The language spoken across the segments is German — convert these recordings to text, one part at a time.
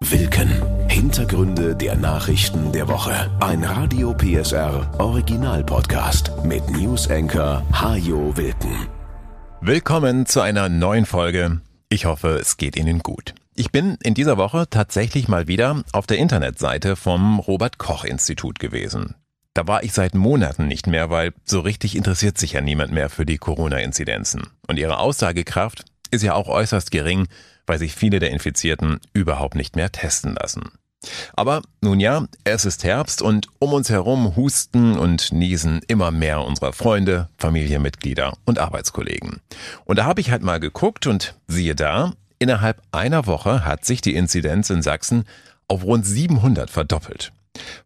Wilken. Hintergründe der Nachrichten der Woche. Ein Radio PSR Original Podcast mit News Hajo Wilken. Willkommen zu einer neuen Folge. Ich hoffe, es geht Ihnen gut. Ich bin in dieser Woche tatsächlich mal wieder auf der Internetseite vom Robert Koch Institut gewesen. Da war ich seit Monaten nicht mehr, weil so richtig interessiert sich ja niemand mehr für die Corona-Inzidenzen. Und ihre Aussagekraft ist ja auch äußerst gering, weil sich viele der Infizierten überhaupt nicht mehr testen lassen. Aber nun ja, es ist Herbst und um uns herum husten und niesen immer mehr unserer Freunde, Familienmitglieder und Arbeitskollegen. Und da habe ich halt mal geguckt und siehe da, innerhalb einer Woche hat sich die Inzidenz in Sachsen auf rund 700 verdoppelt.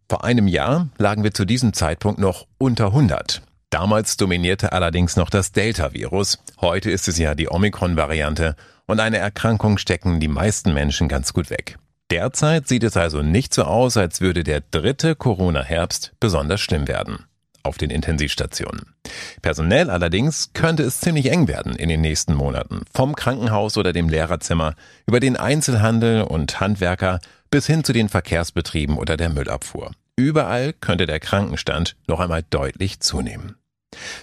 Vor einem Jahr lagen wir zu diesem Zeitpunkt noch unter 100. Damals dominierte allerdings noch das Delta-Virus. Heute ist es ja die Omikron-Variante und eine Erkrankung stecken die meisten Menschen ganz gut weg. Derzeit sieht es also nicht so aus, als würde der dritte Corona-Herbst besonders schlimm werden auf den Intensivstationen. Personell allerdings könnte es ziemlich eng werden in den nächsten Monaten. Vom Krankenhaus oder dem Lehrerzimmer über den Einzelhandel und Handwerker bis hin zu den Verkehrsbetrieben oder der Müllabfuhr. Überall könnte der Krankenstand noch einmal deutlich zunehmen.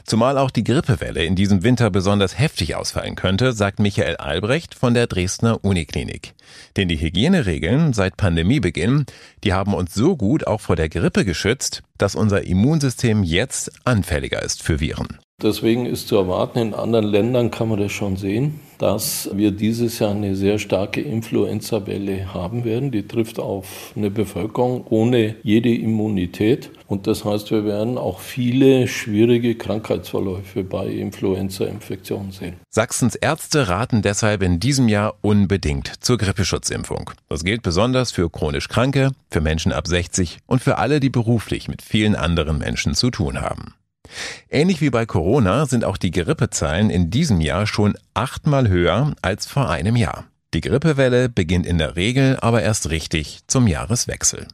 Zumal auch die Grippewelle in diesem Winter besonders heftig ausfallen könnte, sagt Michael Albrecht von der Dresdner Uniklinik. Denn die Hygieneregeln seit Pandemiebeginn, die haben uns so gut auch vor der Grippe geschützt, dass unser Immunsystem jetzt anfälliger ist für Viren. Deswegen ist zu erwarten, in anderen Ländern kann man das schon sehen, dass wir dieses Jahr eine sehr starke Influenza-Welle haben werden. Die trifft auf eine Bevölkerung ohne jede Immunität. Und das heißt, wir werden auch viele schwierige Krankheitsverläufe bei Influenza-Infektionen sehen. Sachsens Ärzte raten deshalb in diesem Jahr unbedingt zur Grippeschutzimpfung. Das gilt besonders für chronisch Kranke, für Menschen ab 60 und für alle, die beruflich mit vielen anderen Menschen zu tun haben. Ähnlich wie bei Corona sind auch die Grippezahlen in diesem Jahr schon achtmal höher als vor einem Jahr. Die Grippewelle beginnt in der Regel aber erst richtig zum Jahreswechsel.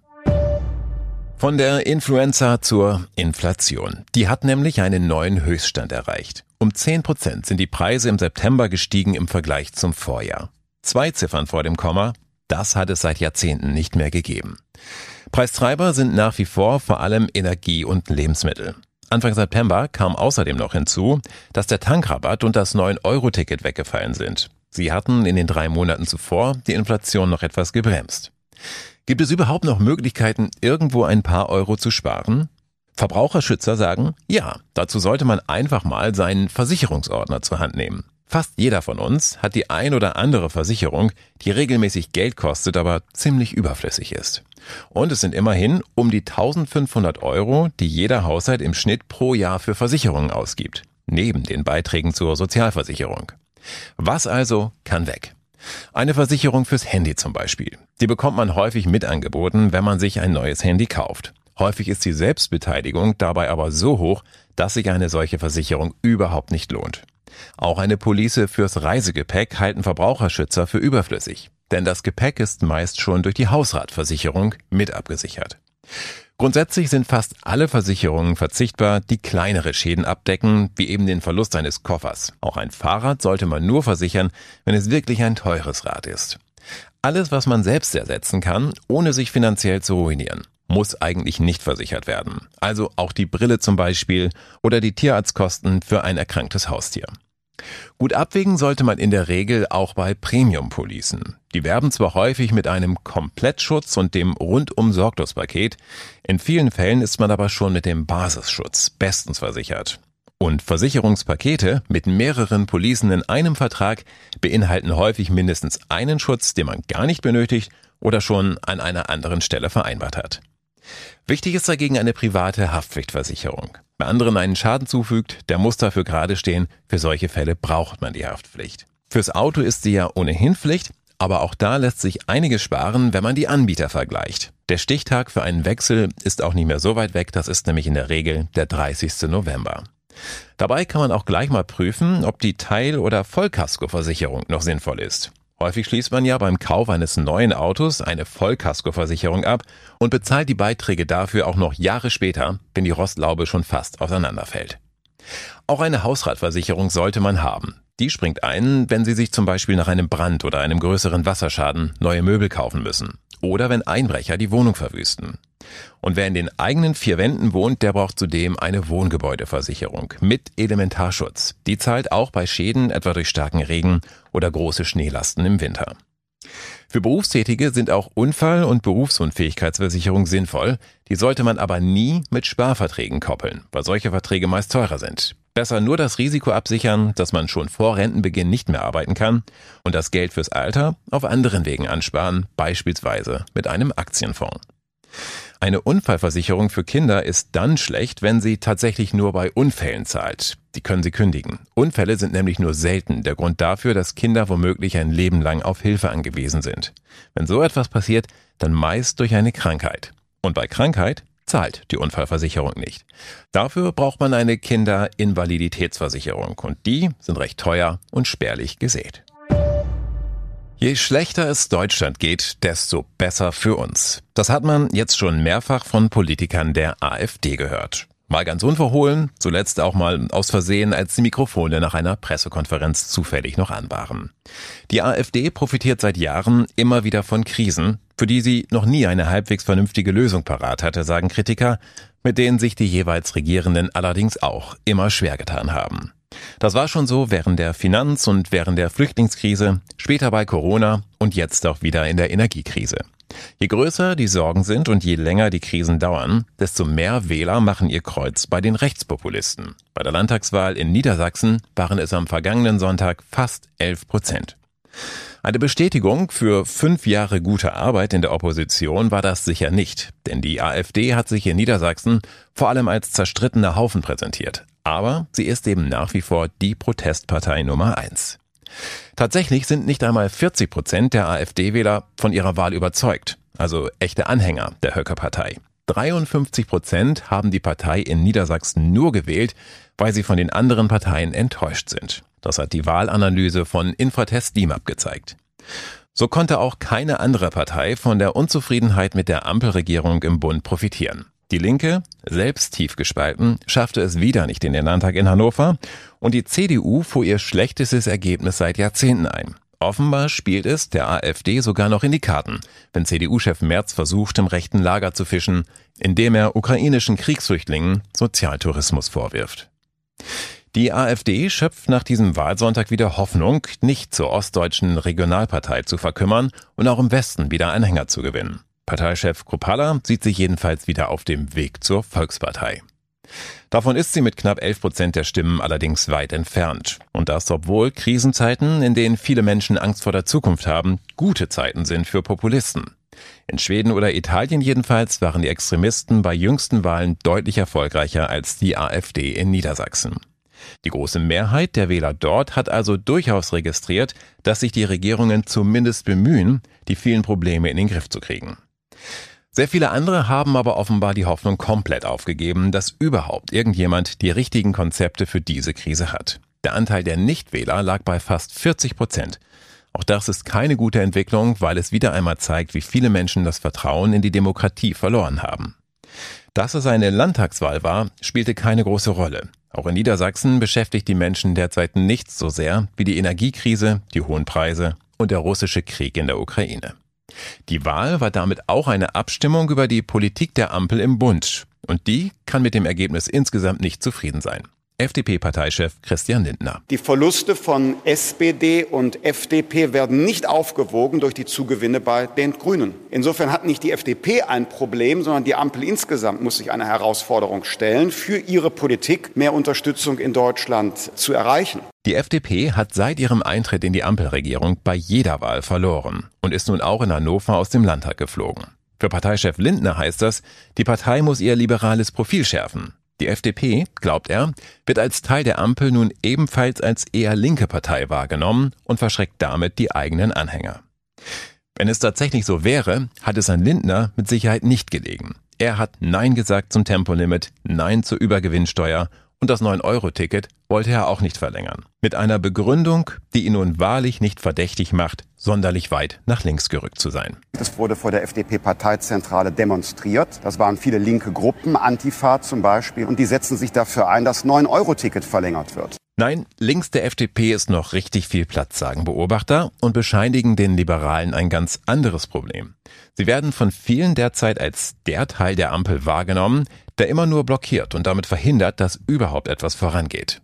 Von der Influenza zur Inflation. Die hat nämlich einen neuen Höchststand erreicht. Um 10 Prozent sind die Preise im September gestiegen im Vergleich zum Vorjahr. Zwei Ziffern vor dem Komma, das hat es seit Jahrzehnten nicht mehr gegeben. Preistreiber sind nach wie vor vor allem Energie und Lebensmittel. Anfang September kam außerdem noch hinzu, dass der Tankrabatt und das 9-Euro-Ticket weggefallen sind. Sie hatten in den drei Monaten zuvor die Inflation noch etwas gebremst. Gibt es überhaupt noch Möglichkeiten, irgendwo ein paar Euro zu sparen? Verbraucherschützer sagen, ja, dazu sollte man einfach mal seinen Versicherungsordner zur Hand nehmen. Fast jeder von uns hat die ein oder andere Versicherung, die regelmäßig Geld kostet, aber ziemlich überflüssig ist. Und es sind immerhin um die 1500 Euro, die jeder Haushalt im Schnitt pro Jahr für Versicherungen ausgibt, neben den Beiträgen zur Sozialversicherung. Was also kann weg? Eine Versicherung fürs Handy zum Beispiel. Die bekommt man häufig mit angeboten, wenn man sich ein neues Handy kauft. Häufig ist die Selbstbeteiligung dabei aber so hoch, dass sich eine solche Versicherung überhaupt nicht lohnt. Auch eine Police fürs Reisegepäck halten Verbraucherschützer für überflüssig, denn das Gepäck ist meist schon durch die Hausratversicherung mit abgesichert. Grundsätzlich sind fast alle Versicherungen verzichtbar, die kleinere Schäden abdecken, wie eben den Verlust eines Koffers. Auch ein Fahrrad sollte man nur versichern, wenn es wirklich ein teures Rad ist. Alles, was man selbst ersetzen kann, ohne sich finanziell zu ruinieren muss eigentlich nicht versichert werden. Also auch die Brille zum Beispiel oder die Tierarztkosten für ein erkranktes Haustier. Gut abwägen sollte man in der Regel auch bei Premium-Policen. Die werben zwar häufig mit einem Komplettschutz und dem rundum Paket, in vielen Fällen ist man aber schon mit dem Basisschutz bestens versichert. Und Versicherungspakete mit mehreren Policen in einem Vertrag beinhalten häufig mindestens einen Schutz, den man gar nicht benötigt oder schon an einer anderen Stelle vereinbart hat. Wichtig ist dagegen eine private Haftpflichtversicherung. Wer anderen einen Schaden zufügt, der muss dafür gerade stehen. Für solche Fälle braucht man die Haftpflicht. Fürs Auto ist sie ja ohnehin Pflicht, aber auch da lässt sich einiges sparen, wenn man die Anbieter vergleicht. Der Stichtag für einen Wechsel ist auch nicht mehr so weit weg, das ist nämlich in der Regel der 30. November. Dabei kann man auch gleich mal prüfen, ob die Teil- oder Vollkaskoversicherung noch sinnvoll ist. Häufig schließt man ja beim Kauf eines neuen Autos eine Vollkaskoversicherung ab und bezahlt die Beiträge dafür auch noch Jahre später, wenn die Rostlaube schon fast auseinanderfällt. Auch eine Hausratversicherung sollte man haben. Die springt ein, wenn Sie sich zum Beispiel nach einem Brand oder einem größeren Wasserschaden neue Möbel kaufen müssen. Oder wenn Einbrecher die Wohnung verwüsten. Und wer in den eigenen vier Wänden wohnt, der braucht zudem eine Wohngebäudeversicherung mit Elementarschutz. Die zahlt auch bei Schäden etwa durch starken Regen oder große Schneelasten im Winter. Für Berufstätige sind auch Unfall- und Berufsunfähigkeitsversicherung sinnvoll. Die sollte man aber nie mit Sparverträgen koppeln, weil solche Verträge meist teurer sind. Besser nur das Risiko absichern, dass man schon vor Rentenbeginn nicht mehr arbeiten kann und das Geld fürs Alter auf anderen Wegen ansparen, beispielsweise mit einem Aktienfonds. Eine Unfallversicherung für Kinder ist dann schlecht, wenn sie tatsächlich nur bei Unfällen zahlt. Die können sie kündigen. Unfälle sind nämlich nur selten der Grund dafür, dass Kinder womöglich ein Leben lang auf Hilfe angewiesen sind. Wenn so etwas passiert, dann meist durch eine Krankheit. Und bei Krankheit zahlt die Unfallversicherung nicht. Dafür braucht man eine Kinderinvaliditätsversicherung und die sind recht teuer und spärlich gesät. Je schlechter es Deutschland geht, desto besser für uns. Das hat man jetzt schon mehrfach von Politikern der AfD gehört. Mal ganz unverhohlen, zuletzt auch mal aus Versehen, als die Mikrofone nach einer Pressekonferenz zufällig noch an waren. Die AfD profitiert seit Jahren immer wieder von Krisen, für die sie noch nie eine halbwegs vernünftige Lösung parat hatte, sagen Kritiker, mit denen sich die jeweils Regierenden allerdings auch immer schwer getan haben. Das war schon so während der Finanz- und während der Flüchtlingskrise, später bei Corona und jetzt auch wieder in der Energiekrise. Je größer die Sorgen sind und je länger die Krisen dauern, desto mehr Wähler machen ihr Kreuz bei den Rechtspopulisten. Bei der Landtagswahl in Niedersachsen waren es am vergangenen Sonntag fast 11 Prozent. Eine Bestätigung für fünf Jahre gute Arbeit in der Opposition war das sicher nicht, denn die AfD hat sich in Niedersachsen vor allem als zerstrittener Haufen präsentiert. Aber sie ist eben nach wie vor die Protestpartei Nummer eins. Tatsächlich sind nicht einmal 40 Prozent der AfD-Wähler von ihrer Wahl überzeugt, also echte Anhänger der Höcke-Partei. 53 Prozent haben die Partei in Niedersachsen nur gewählt, weil sie von den anderen Parteien enttäuscht sind. Das hat die Wahlanalyse von Infratest DIMAP gezeigt. So konnte auch keine andere Partei von der Unzufriedenheit mit der Ampelregierung im Bund profitieren. Die Linke, selbst tief gespalten, schaffte es wieder nicht in den Landtag in Hannover und die CDU fuhr ihr schlechtestes Ergebnis seit Jahrzehnten ein. Offenbar spielt es der AfD sogar noch in die Karten, wenn CDU-Chef Merz versucht, im rechten Lager zu fischen, indem er ukrainischen Kriegsflüchtlingen Sozialtourismus vorwirft. Die AfD schöpft nach diesem Wahlsonntag wieder Hoffnung, nicht zur ostdeutschen Regionalpartei zu verkümmern und auch im Westen wieder Anhänger zu gewinnen. Parteichef Kropala sieht sich jedenfalls wieder auf dem Weg zur Volkspartei. Davon ist sie mit knapp 11 Prozent der Stimmen allerdings weit entfernt. Und das, obwohl Krisenzeiten, in denen viele Menschen Angst vor der Zukunft haben, gute Zeiten sind für Populisten. In Schweden oder Italien jedenfalls waren die Extremisten bei jüngsten Wahlen deutlich erfolgreicher als die AfD in Niedersachsen. Die große Mehrheit der Wähler dort hat also durchaus registriert, dass sich die Regierungen zumindest bemühen, die vielen Probleme in den Griff zu kriegen. Sehr viele andere haben aber offenbar die Hoffnung komplett aufgegeben, dass überhaupt irgendjemand die richtigen Konzepte für diese Krise hat. Der Anteil der Nichtwähler lag bei fast 40 Prozent. Auch das ist keine gute Entwicklung, weil es wieder einmal zeigt, wie viele Menschen das Vertrauen in die Demokratie verloren haben. Dass es eine Landtagswahl war, spielte keine große Rolle. Auch in Niedersachsen beschäftigt die Menschen derzeit nichts so sehr wie die Energiekrise, die hohen Preise und der russische Krieg in der Ukraine. Die Wahl war damit auch eine Abstimmung über die Politik der Ampel im Bund. Und die kann mit dem Ergebnis insgesamt nicht zufrieden sein. FDP-Parteichef Christian Lindner. Die Verluste von SPD und FDP werden nicht aufgewogen durch die Zugewinne bei den Grünen. Insofern hat nicht die FDP ein Problem, sondern die Ampel insgesamt muss sich eine Herausforderung stellen, für ihre Politik mehr Unterstützung in Deutschland zu erreichen. Die FDP hat seit ihrem Eintritt in die Ampelregierung bei jeder Wahl verloren und ist nun auch in Hannover aus dem Landtag geflogen. Für Parteichef Lindner heißt das, die Partei muss ihr liberales Profil schärfen. Die FDP, glaubt er, wird als Teil der Ampel nun ebenfalls als eher linke Partei wahrgenommen und verschreckt damit die eigenen Anhänger. Wenn es tatsächlich so wäre, hat es an Lindner mit Sicherheit nicht gelegen. Er hat Nein gesagt zum Tempolimit, Nein zur Übergewinnsteuer und das 9-Euro-Ticket wollte er auch nicht verlängern. Mit einer Begründung, die ihn nun wahrlich nicht verdächtig macht, sonderlich weit nach links gerückt zu sein. Das wurde vor der FDP-Parteizentrale demonstriert. Das waren viele linke Gruppen, Antifa zum Beispiel, und die setzen sich dafür ein, dass 9-Euro-Ticket verlängert wird. Nein, links der FDP ist noch richtig viel Platz, sagen Beobachter und bescheinigen den Liberalen ein ganz anderes Problem. Sie werden von vielen derzeit als der Teil der Ampel wahrgenommen, der immer nur blockiert und damit verhindert, dass überhaupt etwas vorangeht.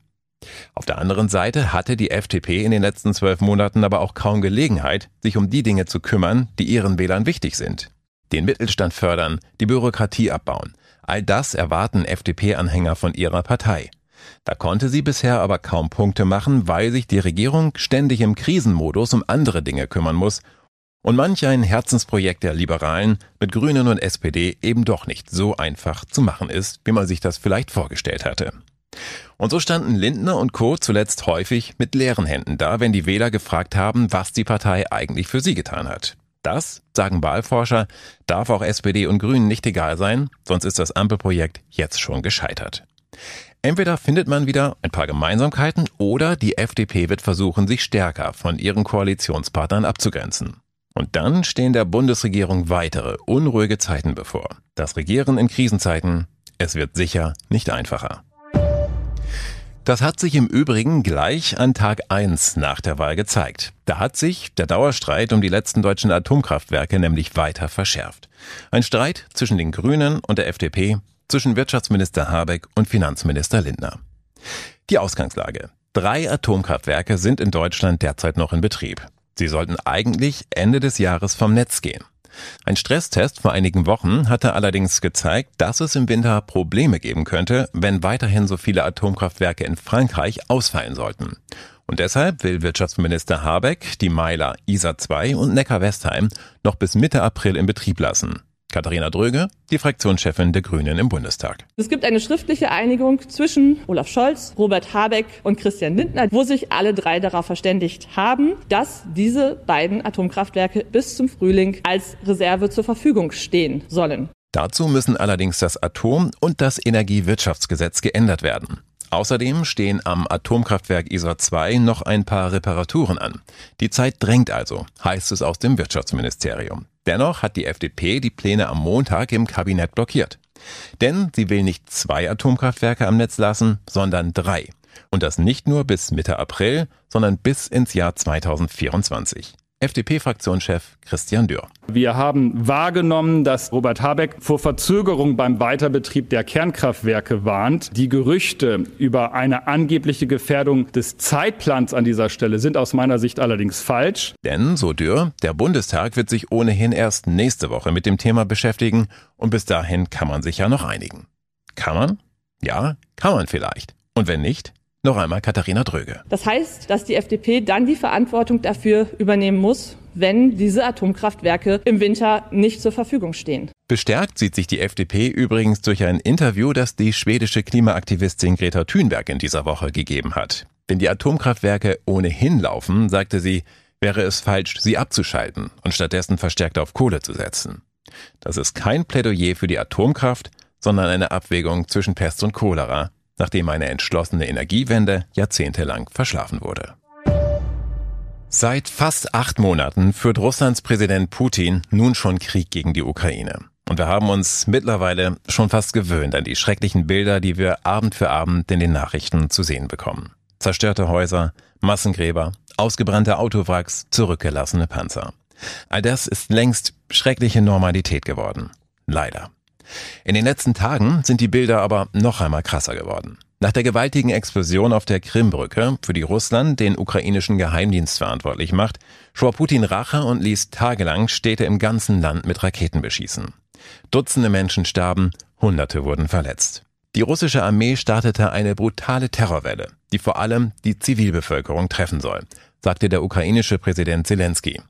Auf der anderen Seite hatte die FDP in den letzten zwölf Monaten aber auch kaum Gelegenheit, sich um die Dinge zu kümmern, die ihren Wählern wichtig sind. Den Mittelstand fördern, die Bürokratie abbauen. All das erwarten FDP-Anhänger von ihrer Partei. Da konnte sie bisher aber kaum Punkte machen, weil sich die Regierung ständig im Krisenmodus um andere Dinge kümmern muss und manch ein Herzensprojekt der Liberalen mit Grünen und SPD eben doch nicht so einfach zu machen ist, wie man sich das vielleicht vorgestellt hatte. Und so standen Lindner und Co. zuletzt häufig mit leeren Händen da, wenn die Wähler gefragt haben, was die Partei eigentlich für sie getan hat. Das, sagen Wahlforscher, darf auch SPD und Grünen nicht egal sein, sonst ist das Ampelprojekt jetzt schon gescheitert. Entweder findet man wieder ein paar Gemeinsamkeiten oder die FDP wird versuchen, sich stärker von ihren Koalitionspartnern abzugrenzen. Und dann stehen der Bundesregierung weitere unruhige Zeiten bevor. Das Regieren in Krisenzeiten, es wird sicher nicht einfacher. Das hat sich im Übrigen gleich an Tag 1 nach der Wahl gezeigt. Da hat sich der Dauerstreit um die letzten deutschen Atomkraftwerke nämlich weiter verschärft. Ein Streit zwischen den Grünen und der FDP, zwischen Wirtschaftsminister Habeck und Finanzminister Lindner. Die Ausgangslage. Drei Atomkraftwerke sind in Deutschland derzeit noch in Betrieb. Sie sollten eigentlich Ende des Jahres vom Netz gehen. Ein Stresstest vor einigen Wochen hatte allerdings gezeigt, dass es im Winter Probleme geben könnte, wenn weiterhin so viele Atomkraftwerke in Frankreich ausfallen sollten. Und deshalb will Wirtschaftsminister Habeck die Meiler ISA 2 und Neckar-Westheim noch bis Mitte April in Betrieb lassen. Katharina Dröge, die Fraktionschefin der Grünen im Bundestag. Es gibt eine schriftliche Einigung zwischen Olaf Scholz, Robert Habeck und Christian Lindner, wo sich alle drei darauf verständigt haben, dass diese beiden Atomkraftwerke bis zum Frühling als Reserve zur Verfügung stehen sollen. Dazu müssen allerdings das Atom- und das Energiewirtschaftsgesetz geändert werden. Außerdem stehen am Atomkraftwerk ISA 2 noch ein paar Reparaturen an. Die Zeit drängt also, heißt es aus dem Wirtschaftsministerium. Dennoch hat die FDP die Pläne am Montag im Kabinett blockiert. Denn sie will nicht zwei Atomkraftwerke am Netz lassen, sondern drei. Und das nicht nur bis Mitte April, sondern bis ins Jahr 2024. FDP-Fraktionschef Christian Dürr. Wir haben wahrgenommen, dass Robert Habeck vor Verzögerung beim Weiterbetrieb der Kernkraftwerke warnt. Die Gerüchte über eine angebliche Gefährdung des Zeitplans an dieser Stelle sind aus meiner Sicht allerdings falsch. Denn, so Dürr, der Bundestag wird sich ohnehin erst nächste Woche mit dem Thema beschäftigen und bis dahin kann man sich ja noch einigen. Kann man? Ja, kann man vielleicht. Und wenn nicht, noch einmal Katharina Dröge. Das heißt, dass die FDP dann die Verantwortung dafür übernehmen muss, wenn diese Atomkraftwerke im Winter nicht zur Verfügung stehen. Bestärkt sieht sich die FDP übrigens durch ein Interview, das die schwedische Klimaaktivistin Greta Thunberg in dieser Woche gegeben hat. Wenn die Atomkraftwerke ohnehin laufen, sagte sie, wäre es falsch, sie abzuschalten und stattdessen verstärkt auf Kohle zu setzen. Das ist kein Plädoyer für die Atomkraft, sondern eine Abwägung zwischen Pest und Cholera, nachdem eine entschlossene Energiewende jahrzehntelang verschlafen wurde. Seit fast acht Monaten führt Russlands Präsident Putin nun schon Krieg gegen die Ukraine. Und wir haben uns mittlerweile schon fast gewöhnt an die schrecklichen Bilder, die wir Abend für Abend in den Nachrichten zu sehen bekommen. Zerstörte Häuser, Massengräber, ausgebrannte Autowracks, zurückgelassene Panzer. All das ist längst schreckliche Normalität geworden. Leider. In den letzten Tagen sind die Bilder aber noch einmal krasser geworden. Nach der gewaltigen Explosion auf der Krimbrücke, für die Russland den ukrainischen Geheimdienst verantwortlich macht, schwor Putin Rache und ließ tagelang Städte im ganzen Land mit Raketen beschießen. Dutzende Menschen starben, Hunderte wurden verletzt. Die russische Armee startete eine brutale Terrorwelle, die vor allem die Zivilbevölkerung treffen soll, sagte der ukrainische Präsident Zelensky.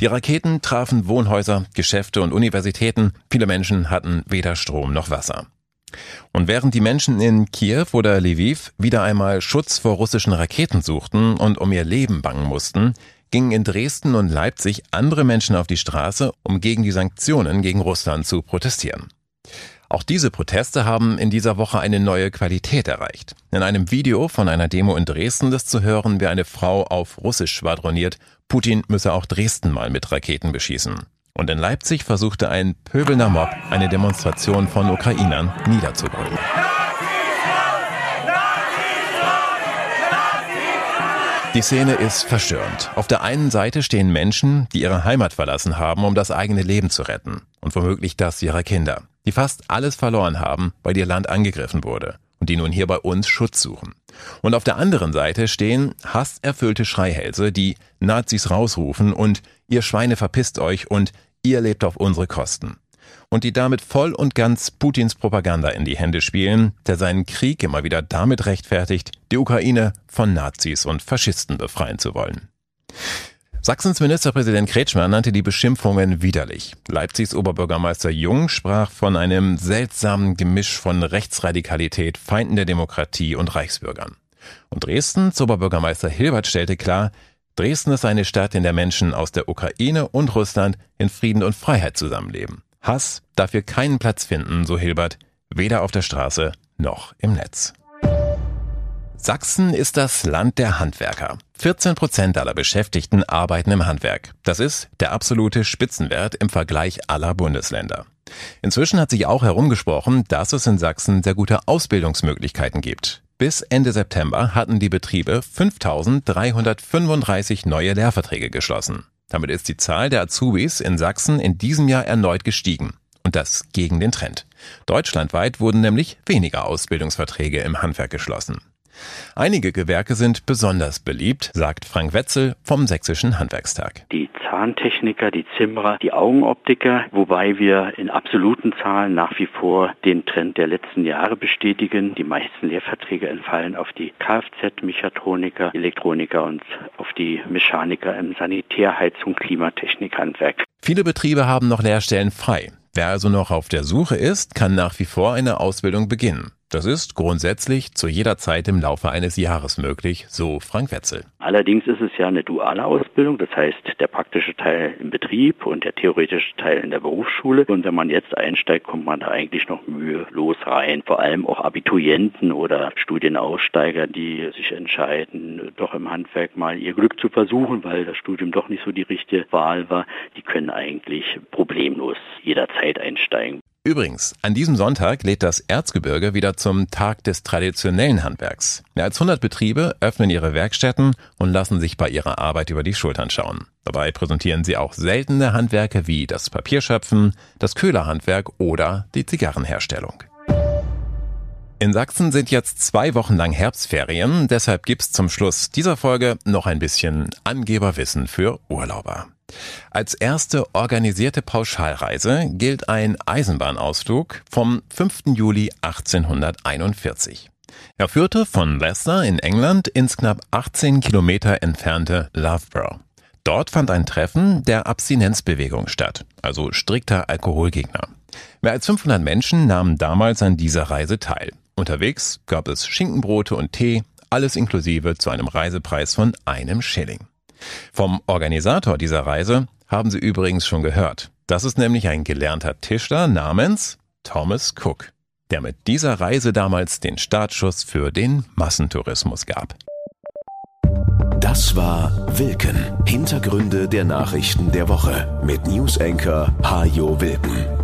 Die Raketen trafen Wohnhäuser, Geschäfte und Universitäten. Viele Menschen hatten weder Strom noch Wasser. Und während die Menschen in Kiew oder Lviv wieder einmal Schutz vor russischen Raketen suchten und um ihr Leben bangen mussten, gingen in Dresden und Leipzig andere Menschen auf die Straße, um gegen die Sanktionen gegen Russland zu protestieren. Auch diese Proteste haben in dieser Woche eine neue Qualität erreicht. In einem Video von einer Demo in Dresden ist zu hören, wie eine Frau auf Russisch schwadroniert, Putin müsse auch Dresden mal mit Raketen beschießen. Und in Leipzig versuchte ein pöbelnder Mob eine Demonstration von Ukrainern niederzubrüllen. Die Szene ist verstörend. Auf der einen Seite stehen Menschen, die ihre Heimat verlassen haben, um das eigene Leben zu retten. Und womöglich das ihrer Kinder. Die fast alles verloren haben, weil ihr Land angegriffen wurde. Und die nun hier bei uns Schutz suchen. Und auf der anderen Seite stehen hasserfüllte Schreihälse, die Nazis rausrufen und ihr Schweine verpisst euch und ihr lebt auf unsere Kosten und die damit voll und ganz Putins Propaganda in die Hände spielen, der seinen Krieg immer wieder damit rechtfertigt, die Ukraine von Nazis und Faschisten befreien zu wollen. Sachsens Ministerpräsident Kretschmer nannte die Beschimpfungen widerlich. Leipzigs Oberbürgermeister Jung sprach von einem seltsamen Gemisch von Rechtsradikalität, Feinden der Demokratie und Reichsbürgern. Und Dresdens Oberbürgermeister Hilbert stellte klar, Dresden ist eine Stadt, in der Menschen aus der Ukraine und Russland in Frieden und Freiheit zusammenleben. Hass darf hier keinen Platz finden, so Hilbert, weder auf der Straße noch im Netz. Sachsen ist das Land der Handwerker. 14 Prozent aller Beschäftigten arbeiten im Handwerk. Das ist der absolute Spitzenwert im Vergleich aller Bundesländer. Inzwischen hat sich auch herumgesprochen, dass es in Sachsen sehr gute Ausbildungsmöglichkeiten gibt. Bis Ende September hatten die Betriebe 5335 neue Lehrverträge geschlossen. Damit ist die Zahl der Azubis in Sachsen in diesem Jahr erneut gestiegen. Und das gegen den Trend. Deutschlandweit wurden nämlich weniger Ausbildungsverträge im Handwerk geschlossen. Einige Gewerke sind besonders beliebt, sagt Frank Wetzel vom Sächsischen Handwerkstag. Die Zahntechniker, die Zimmerer, die Augenoptiker, wobei wir in absoluten Zahlen nach wie vor den Trend der letzten Jahre bestätigen. Die meisten Lehrverträge entfallen auf die Kfz-Mechatroniker, Elektroniker und auf die Mechaniker im Sanitär, Heizung, Klimatechnik, Handwerk. Viele Betriebe haben noch Lehrstellen frei. Wer also noch auf der Suche ist, kann nach wie vor eine Ausbildung beginnen. Das ist grundsätzlich zu jeder Zeit im Laufe eines Jahres möglich, so Frank Wetzel. Allerdings ist es ja eine duale Ausbildung, das heißt der praktische Teil im Betrieb und der theoretische Teil in der Berufsschule. Und wenn man jetzt einsteigt, kommt man da eigentlich noch mühelos rein. Vor allem auch Abiturienten oder Studienaussteiger, die sich entscheiden, doch im Handwerk mal ihr Glück zu versuchen, weil das Studium doch nicht so die richtige Wahl war, die können eigentlich problemlos jederzeit einsteigen. Übrigens, an diesem Sonntag lädt das Erzgebirge wieder zum Tag des traditionellen Handwerks. Mehr als 100 Betriebe öffnen ihre Werkstätten und lassen sich bei ihrer Arbeit über die Schultern schauen. Dabei präsentieren sie auch seltene Handwerke wie das Papierschöpfen, das Köhlerhandwerk oder die Zigarrenherstellung. In Sachsen sind jetzt zwei Wochen lang Herbstferien, deshalb gibt's zum Schluss dieser Folge noch ein bisschen Angeberwissen für Urlauber. Als erste organisierte Pauschalreise gilt ein Eisenbahnausflug vom 5. Juli 1841. Er führte von Leicester in England ins knapp 18 Kilometer entfernte Loughborough. Dort fand ein Treffen der Abstinenzbewegung statt, also strikter Alkoholgegner. Mehr als 500 Menschen nahmen damals an dieser Reise teil. Unterwegs gab es Schinkenbrote und Tee, alles inklusive zu einem Reisepreis von einem Schilling. Vom Organisator dieser Reise haben Sie übrigens schon gehört. Das ist nämlich ein gelernter Tischler namens Thomas Cook, der mit dieser Reise damals den Startschuss für den Massentourismus gab. Das war Wilken. Hintergründe der Nachrichten der Woche mit Newsenker Hajo Wilken.